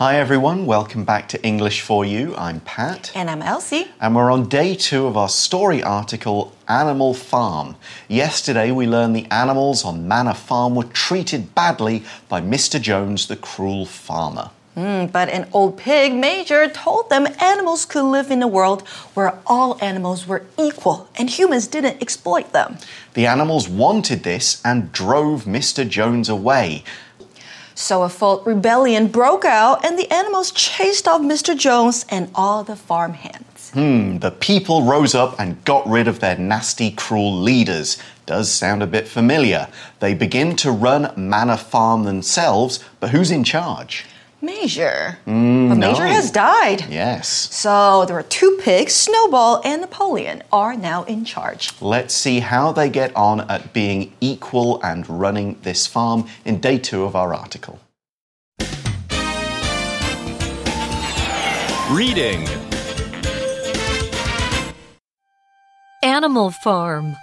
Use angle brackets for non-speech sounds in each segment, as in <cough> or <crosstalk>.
Hi everyone, welcome back to English for You. I'm Pat. And I'm Elsie. And we're on day two of our story article, Animal Farm. Yesterday we learned the animals on Manor Farm were treated badly by Mr. Jones, the cruel farmer. Mm, but an old pig major told them animals could live in a world where all animals were equal and humans didn't exploit them. The animals wanted this and drove Mr. Jones away. So a full rebellion broke out, and the animals chased off Mr. Jones and all the farm hands. Hmm, the people rose up and got rid of their nasty, cruel leaders. Does sound a bit familiar. They begin to run Manor Farm themselves, but who's in charge? Major. Mm, but Major no. has died. Yes. So there are two pigs, Snowball and Napoleon, are now in charge. Let's see how they get on at being equal and running this farm in day two of our article. Reading Animal Farm.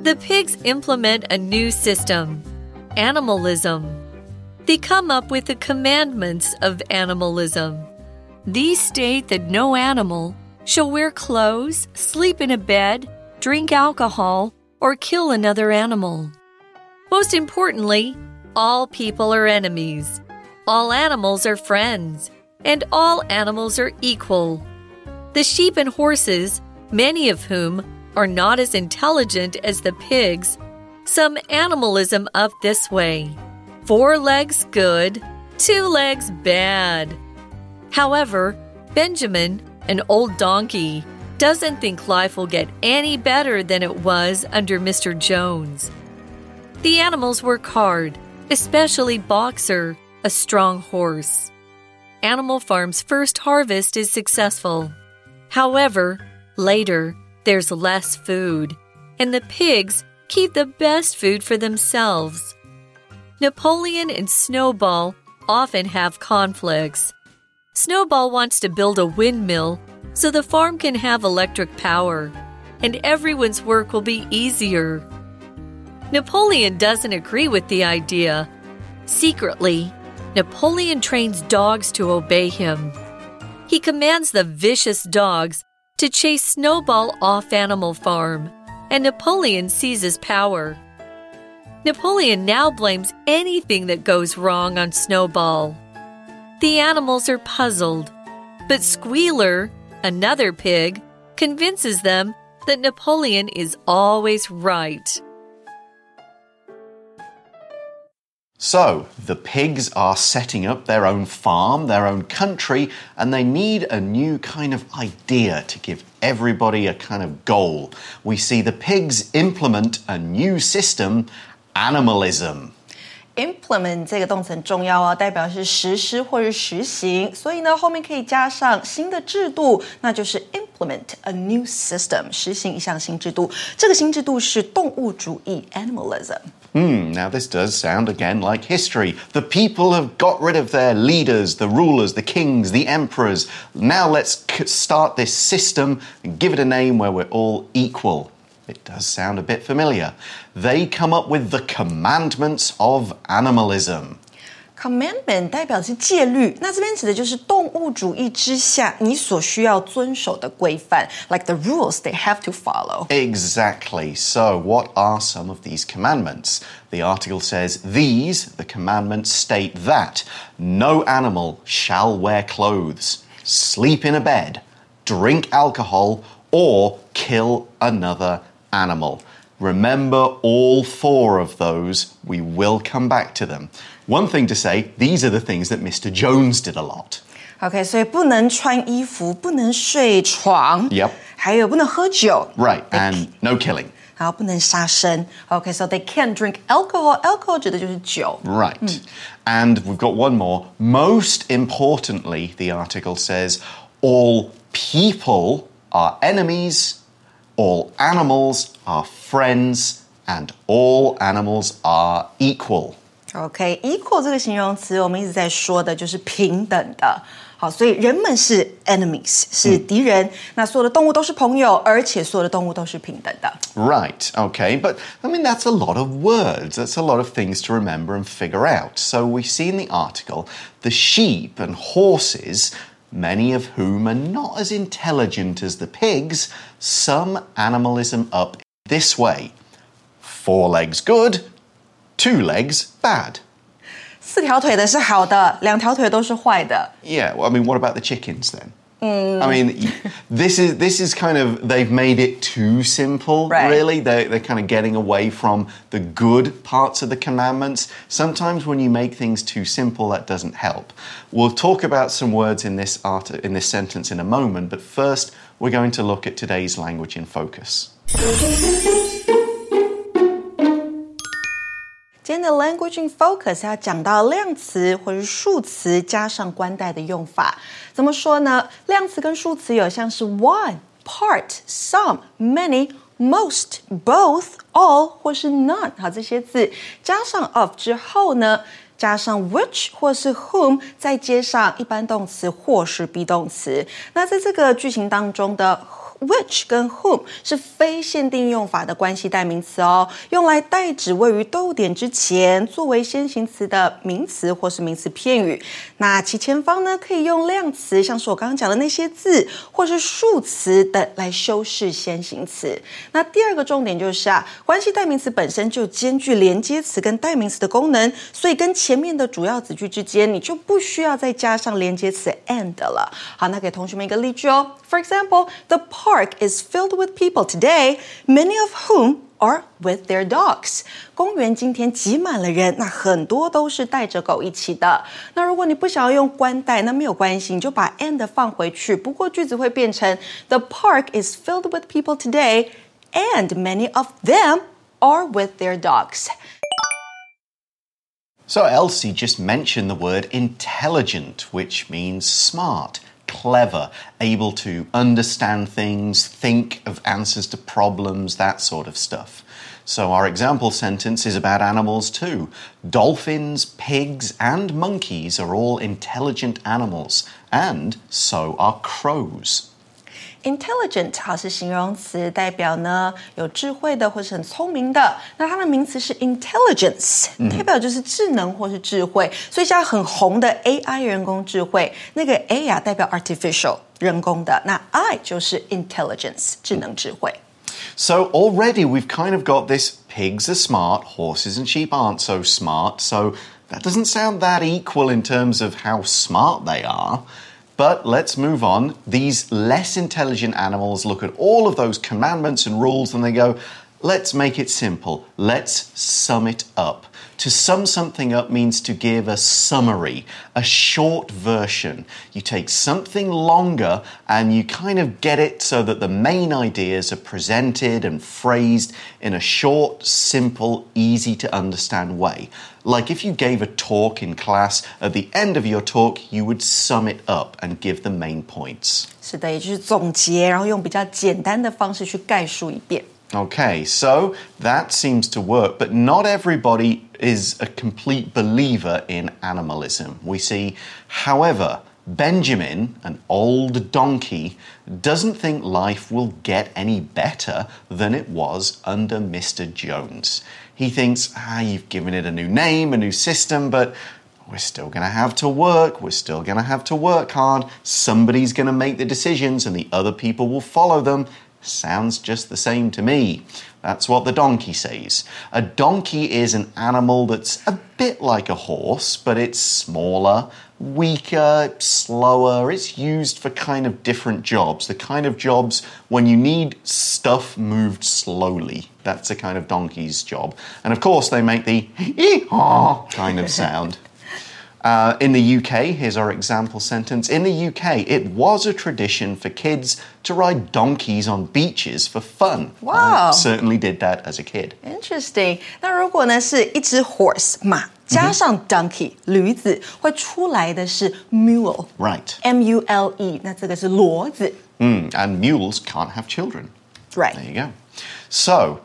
The pigs implement a new system animalism. They come up with the commandments of animalism. These state that no animal shall wear clothes, sleep in a bed, drink alcohol, or kill another animal. Most importantly, all people are enemies, all animals are friends, and all animals are equal. The sheep and horses, many of whom are not as intelligent as the pigs, sum animalism up this way four legs good, two legs bad. However, Benjamin, an old donkey, doesn't think life will get any better than it was under Mr. Jones. The animals work hard, especially Boxer, a strong horse. Animal Farm's first harvest is successful. However, later, there's less food, and the pigs keep the best food for themselves. Napoleon and Snowball often have conflicts. Snowball wants to build a windmill so the farm can have electric power and everyone's work will be easier. Napoleon doesn't agree with the idea. Secretly, Napoleon trains dogs to obey him. He commands the vicious dogs to chase Snowball off Animal Farm, and Napoleon seizes power. Napoleon now blames anything that goes wrong on Snowball. The animals are puzzled, but Squealer, another pig, convinces them that Napoleon is always right. So, the pigs are setting up their own farm, their own country, and they need a new kind of idea to give everybody a kind of goal. We see the pigs implement a new system, animalism. implement 这个动词很重要哦，代表是实施或是实行，所以呢后面可以加上新的制度，那就是 implement a new system，实行一项新制度。这个新制度是动物主义 animalism。Hmm, now this does sound again like history. The people have got rid of their leaders, the rulers, the kings, the emperors. Now let's start this system and give it a name where we're all equal. It does sound a bit familiar. They come up with the commandments of animalism. Commandment 代表是戒律，那这边指的就是动物主义之下你所需要遵守的规范，like the rules they have to follow. Exactly. So, what are some of these commandments? The article says these, the commandments state that no animal shall wear clothes, sleep in a bed, drink alcohol, or kill another animal. Remember all four of those. We will come back to them. One thing to say these are the things that Mr. Jones did a lot. OK，所以不能穿衣服，不能睡床 Yep 还有不能喝酒 Right, They and no killing. 然后不能杀生。OK，so、they can't drink alcohol. Alcohol 指的就是酒。 Right. And we've got one more. Most importantly, the article says all people are enemies, all animals are friends, and all animals are equal. OK，equal、这个形容词，我们一直在说的就是平等的。好，所以人们是 enemies，是敌人。那所有的动物都是朋友，而且所有的动物都是平等的。 Right, okay, but I mean, that's a lot of words. That's a lot of things to remember and figure out. So we see in the article the sheep and horses, many of whom are not as intelligent as the pigs, sum animalism up this way four legs good, two legs bad. 四条腿的是好的，两条腿都是坏的。 Yeah, well, I mean, what about the chickens then? I mean, y- this is this is kind of they've made it too simple. Right. Really, they they're kind of getting away from the good parts of the commandments. Sometimes when you make things too simple, that doesn't help. We'll talk about some words in this art in this sentence in a moment, but first we're going to look at today's language in focus. The language in focus 要讲到量词或是数词加上关代的用法，怎么说呢？量词跟数词有像是 one、part、some、many。most、both、all 或是 none，好，这些字加上 of 之后呢，加上 which 或是 whom，再接上一般动词或是 be 动词。那在这个句型当中的 which 跟 whom 是非限定用法的关系代名词哦，用来代指位于逗点之前作为先行词的名词或是名词片语。那其前方呢，可以用量词，像是我刚刚讲的那些字，或是数词等来修饰先行词。那第二个重点就是啊，关系代名词本身就兼具连接词跟代名词的功能，所以跟前面的主要子句之间，你就不需要再加上连接词 and 了。好，那给同学们一个例句哦。For example, the park is filled with people today, many of whom are with their dogs. 公园今天挤满了人，那很多都是带着狗一起的。那如果你不想要用关代，那没有关系，你就把 and 放回去。不过句子会变成 The park is filled with people today, and many of them are with their dogs. So Elsie just mentioned the word intelligent, which means smart clever, able to understand things, think of answers to problems, that sort of stuff. So our example sentence is about animals too. Dolphins, pigs, and monkeys are all intelligent animals, and so are crows Intelligent 好是形容词，代表呢有智慧的或是很聪明的。那它的名词是 intelligence，、代表就是智能或是智慧。所以现在很红的 AI 人工智慧，那个 A 呀、代表 artificial 人工的，那 I 就是 intelligence 智能智慧。 So already we've kind of got this pigs are smart, horses and sheep aren't so smart. So that doesn't sound that equal in terms of how smart they are. But let's move on. These less intelligent animals look at all of those commandments and rules and they go, let's make it simple. Let's sum it up. To sum something up means to give a summary, a short version. You take something longer and you kind of get it so that the main ideas are presented and phrased in a short, simple, easy to understand way. Like if you gave a talk in class, at the end of your talk, you would sum it up and give the main points. 是的，也就是总结，然后用比较简单的方式去概述一遍。 Okay, so that seems to work, but not everybody is a complete believer in animalism. We see, however, Benjamin, an old donkey, doesn't think life will get any better than it was under Mr. Jones. He thinks, ah, you've given it a new name, a new system, but we're still going to have to work. We're still going to have to work hard. Somebody's going to make the decisions and the other people will follow them. Sounds just the same to me. That's what the donkey says. A donkey is an animal that's a bit like a horse, but it's smaller, weaker, slower. It's used for kind of different jobs. The kind of jobs when you need stuff moved slowly. That's a kind of donkey's job. And of course, they make the <laughs> ee-haw kind of sound. Uh, in the UK, here's our example sentence. In the UK, it was a tradition for kids to ride donkeys on beaches for fun. Wow. I certainly did that as a kid. Interesting。那如果呢是一只 horse 马加上 donkey 驴子，会出来的是 mule。 Right. M U L E，那这个是骡子。 Mm, and mules can't have children. Right. There you go. So,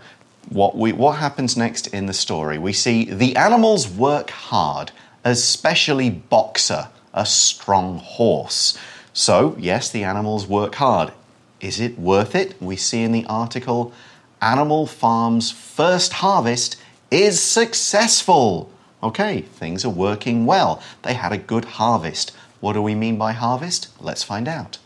what we what happens next in the story? We see the animals work hard, especially Boxer, a strong horse. So, yes, the animals work hard. Is it worth it? We see in the article Animal Farm's first harvest is successful. Okay, things are working well. They had a good harvest. What do we mean by harvest? Let's find out.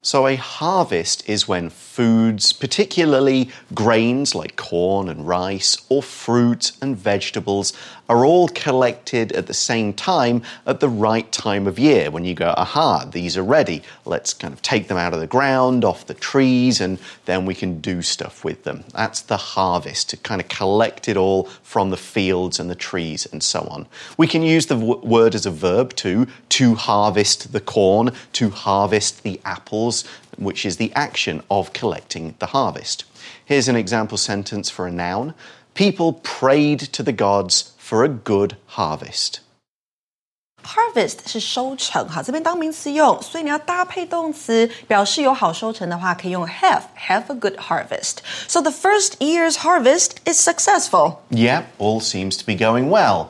So, a harvest is when foods, particularly grains like corn and rice, or fruit and vegetables, are all collected at the same time at the right time of year when you go, aha, these are ready. Let's kind of take them out of the ground, off the trees, and then we can do stuff with them. That's the harvest, to kind of collect it all from the fields and the trees and so on. We can use the word as a verb too, to harvest the corn, to harvest the apples which is the action of collecting the harvest. Here's an example sentence for a noun People prayed to the gods for a good harvest. Harvest 是收成，哈，这边当名词用，所以你要搭配动词表示有好收成的话，可以用 have have a good harvest. So the first year's harvest is successful. Yep, all seems to be going well,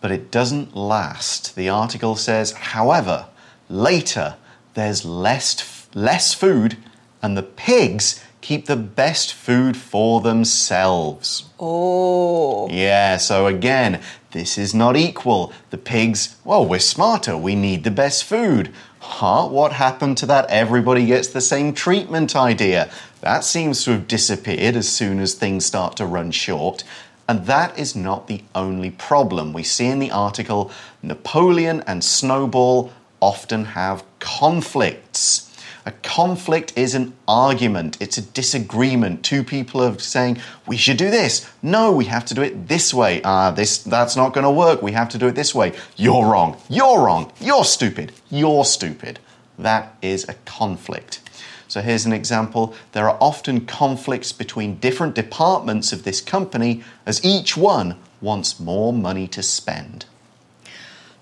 but it doesn't last. The article says, however, later there's less less food, and the pigs keep the best food for themselves. Oh. Yeah, so again, this is not equal. The pigs, well, we're smarter. We need the best food. Huh? What happened to that everybody gets the same treatment idea? That seems to have disappeared as soon as things start to run short. And that is not the only problem. We see in the article Napoleon and Snowball often have conflicts. A conflict is an argument, it's a disagreement. Two people are saying, we should do this. No, we have to do it this way. Ah, uh, this that's not going to work. We have to do it this way. You're wrong. You're wrong. You're stupid. You're stupid. That is a conflict. So here's an example. There are often conflicts between different departments of this company as each one wants more money to spend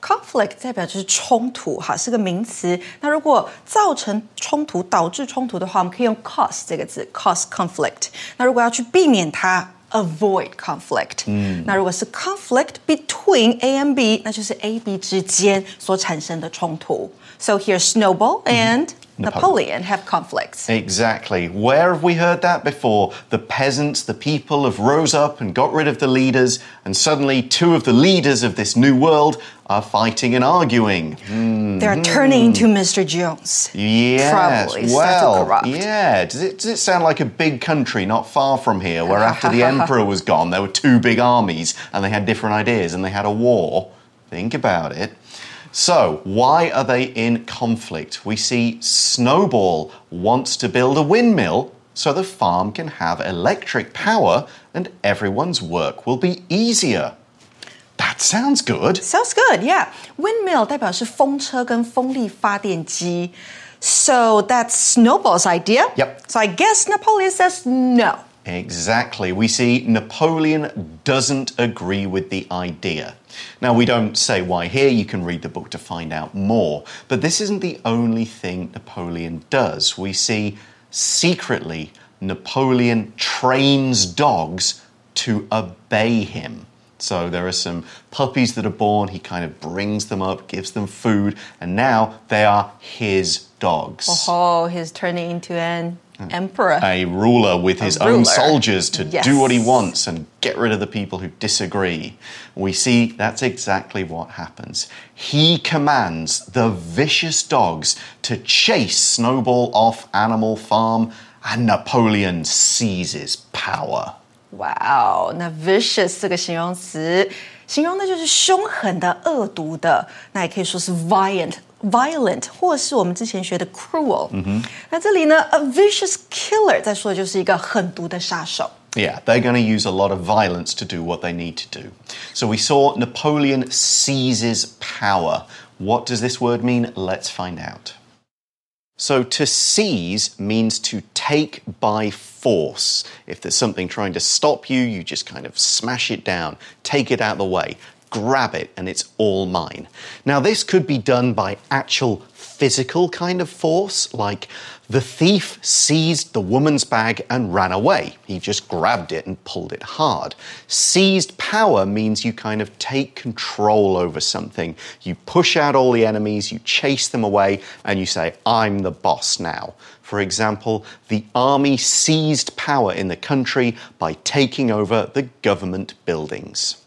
Conflict 代表就是冲突，哈，是个名词。那如果造成冲突、导致冲突的话，我们可以用 cause 这个字，cause conflict。那如果要去避免它，avoid conflict。嗯，那如果是 conflict between A and B，那就是 A、B 之间所产生的冲突。So here's Snowball and Napoleon have conflicts. Exactly. Where have we heard that before? The peasants, the people have rose up and got rid of the leaders, and suddenly two of the leaders of this new world are fighting and arguing. Mm. They're turning to Mr. Jones. Yes. Probably. Well, yeah. Does it, does it sound like a big country not far from here where <laughs> after the emperor was gone, there were two big armies and they had different ideas and they had a war? Think about it. So, why are they in conflict? We see Snowball wants to build a windmill so the farm can have electric power and everyone's work will be easier. That sounds good. Sounds good, yeah. Windmill 代表是风车跟风力发电机。So that's Snowball's idea. Yep. So I guess Napoleon says no. Exactly. We see Napoleon doesn't agree with the idea. Now, we don't say why here, you can read the book to find out more. But this isn't the only thing Napoleon does. We see secretly Napoleon trains dogs to obey him. So there are some puppies that are born, he kind of brings them up, gives them food, and now they are his dogs. Oh, he's turning into an emperor. A ruler with his ruler. own soldiers to yes. do what he wants and get rid of the people who disagree. We see that's exactly what happens. He commands the vicious dogs to chase Snowball off Animal Farm, and Napoleon seizes power. Wow, 那 vicious 这个形容词，形容的就是凶狠的、恶毒的，那也可以说是 violent。 violent，或是我们之前学的 cruel。嗯哼，那这里呢，a vicious killer 在说的就是一个狠毒的杀手。Yeah, they're going to use a lot of violence to do what they need to do. So we saw Napoleon seizes power. What does this word mean? Let's find out. So to seize means to take by force. If there's something trying to stop you, you just kind of smash it down, take it out of the way grab it and it's all mine. Now, this could be done by actual physical kind of force, like the thief seized the woman's bag and ran away. He just grabbed it and pulled it hard. Seized power means you kind of take control over something. You push out all the enemies, you chase them away, and you say, I'm the boss now. For example, the army seized power in the country by taking over the government buildings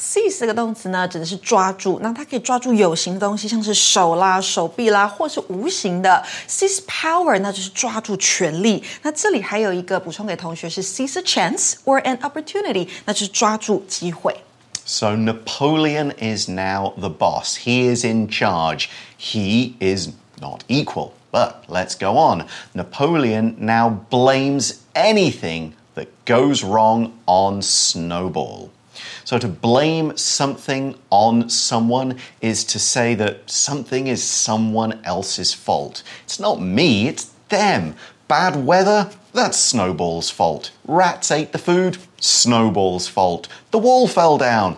seize 这个动词呢，指的是抓住，那它可以抓住有形的东西，像是手啦、手臂啦，或是无形的。seize power 那就是抓住权力。那这里还有一个补充给同学是 seize a chance or an opportunity，那就是抓住机会。So Napoleon is now the boss. He is in charge. He is not equal. But let's go on. Napoleon now blames anything that goes wrong on Snowball. So to blame something on someone is to say that something is someone else's fault. It's not me, it's them. Bad weather? That's Snowball's fault. Rats ate the food? Snowball's fault. The wall fell down?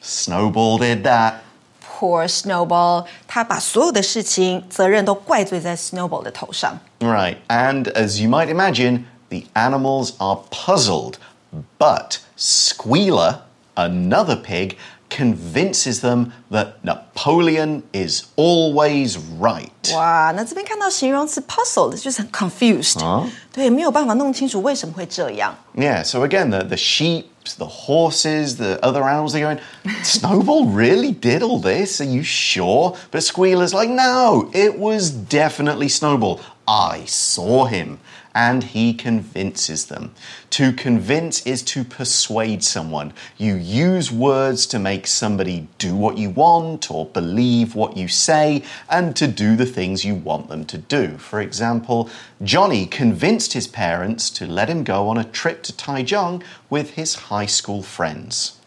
Snowball did that. Poor Snowball，他把所有的事情责任都怪罪在 Snowball 的头上。 Right, and as you might imagine, the animals are puzzled. But Squealer, another pig, convinces them that Napoleon is always right. 哇，那这边看到形容词 puzzled 就是很 confused，、对，没有办法弄清楚为什么会这样。 Yeah, so again, the, the sheep, the horses, the other animals, they're going, Snowball really did all this? Are you sure? But Squealer's like, no, it was definitely Snowball. I saw him. And he convinces them. To convince is to persuade someone. You use words to make somebody do what you want or believe what you say and to do the things you want them to do. For example, Johnny convinced his parents to let him go on a trip to Taichung with his high school friends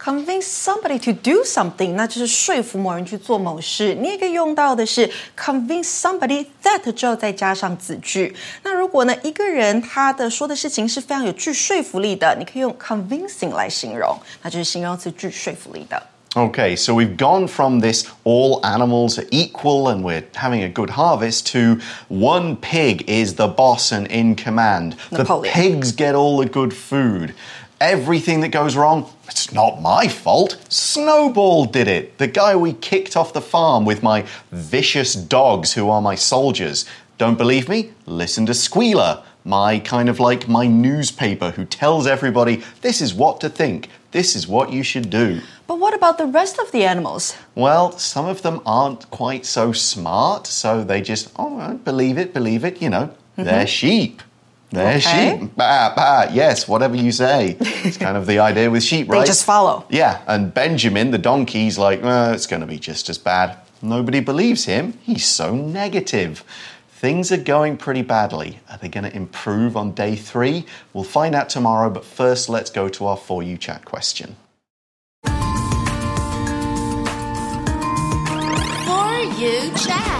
Convince somebody to do something，那就是说服某人去做某事。你也可以用到的是 convince somebody that 之后再加上子句。那如果呢一个人他的说的事情是非常有具说服力的，你可以用 convincing 来形容，那就是形容词具说服力的。 Okay, so we've gone from this all animals are equal and we're having a good harvest to one pig is the boss and in command. Napoleon. The pigs get all the good food. Everything that goes wrong, it's not my fault. Snowball did it. The guy we kicked off the farm with my vicious dogs who are my soldiers. Don't believe me? Listen to Squealer, my kind of like my newspaper who tells everybody this is what to think, this is what you should do. But what about the rest of the animals? Well, some of them aren't quite so smart, so they just, oh, believe it, believe it, you know, mm-hmm. they're sheep. They're Okay. sheep. Bah, bah, yes, whatever you say. It's kind of the idea with sheep, <laughs> right? They just follow. Yeah, and Benjamin, the donkey's like, "Uh, it's going to be just as bad. Nobody believes him. He's so negative. Things are going pretty badly. Are they going to improve on day three? We'll find out tomorrow, but first, let's go to our For You Chat question. For you chat.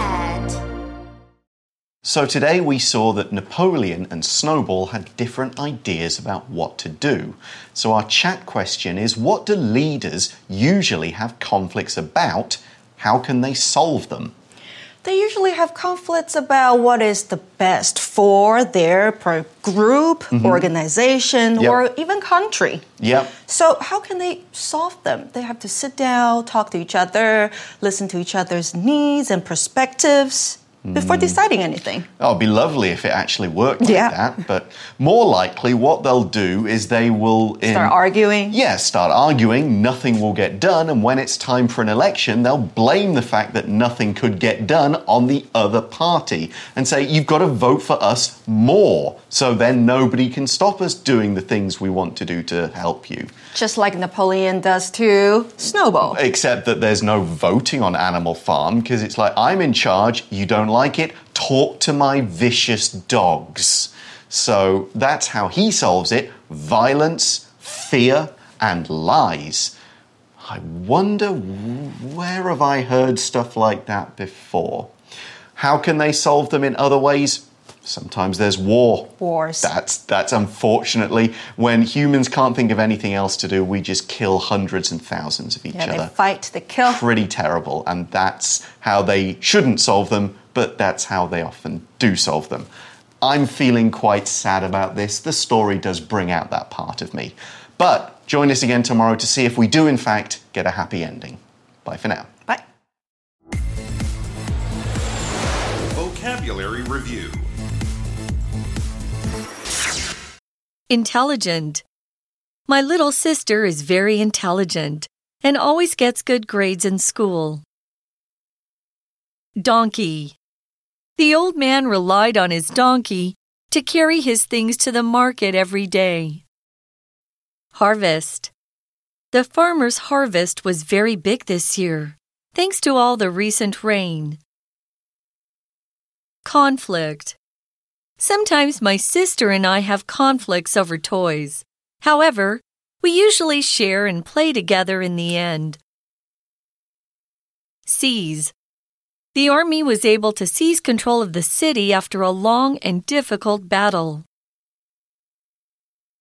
So today we saw that Napoleon and Snowball had different ideas about what to do. So our chat question is what do leaders usually have conflicts about? How can they solve them? They usually have conflicts about what is the best for their group, mm-hmm. organization, Yep. or even country. Yep. So, how can they solve them? They have to sit down, talk to each other, listen to each other's needs and perspectives before hmm. deciding anything. Oh, it'd be lovely if it actually worked like Yeah. that. But more likely, what they'll do is they will in- Start arguing. Yeah, start arguing. Nothing will get done, and when it's time for an election, they'll blame the fact that nothing could get done on the other party and say you've got to vote for us more. So then nobody can stop us doing the things we want to do to help you. Just like Napoleon does to Snowball. Except that there's no voting on Animal Farm because it's like, I'm in charge, you don't like it, talk to my vicious dogs. So that's how he solves it violence, fear, and lies. I wonder where have I heard stuff like that before? How can they solve them in other ways? Sometimes there's war. Wars. That's that's unfortunately when humans can't think of anything else to do, we just kill hundreds and thousands of each Yeah, they other. fight, they kill. Pretty terrible, and that's how they shouldn't solve them, but that's how they often do solve them. I'm feeling quite sad about this. The story does bring out that part of me. But join us again tomorrow to see if we do, in fact, get a happy ending. Bye for now. Bye. Vocabulary Review Intelligent. My little sister is very intelligent and always gets good grades in school. Donkey. The old man relied on his donkey to carry his things to the market every day. Harvest. The farmer's harvest was very big this year, thanks to all the recent rain. Conflict. Sometimes my sister and I have conflicts over toys. However, we usually share and play together in the end. Seize. The army was able to seize control of the city after a long and difficult battle.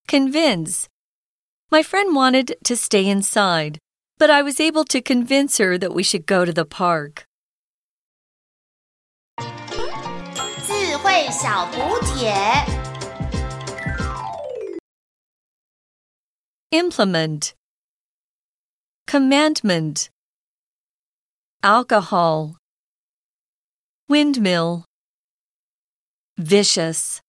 Convince. My friend wanted to stay inside, but I was able to convince her that we should go to the park. 智慧小补帖。 Implement. Commandment. Alcohol. Windmill. Vicious.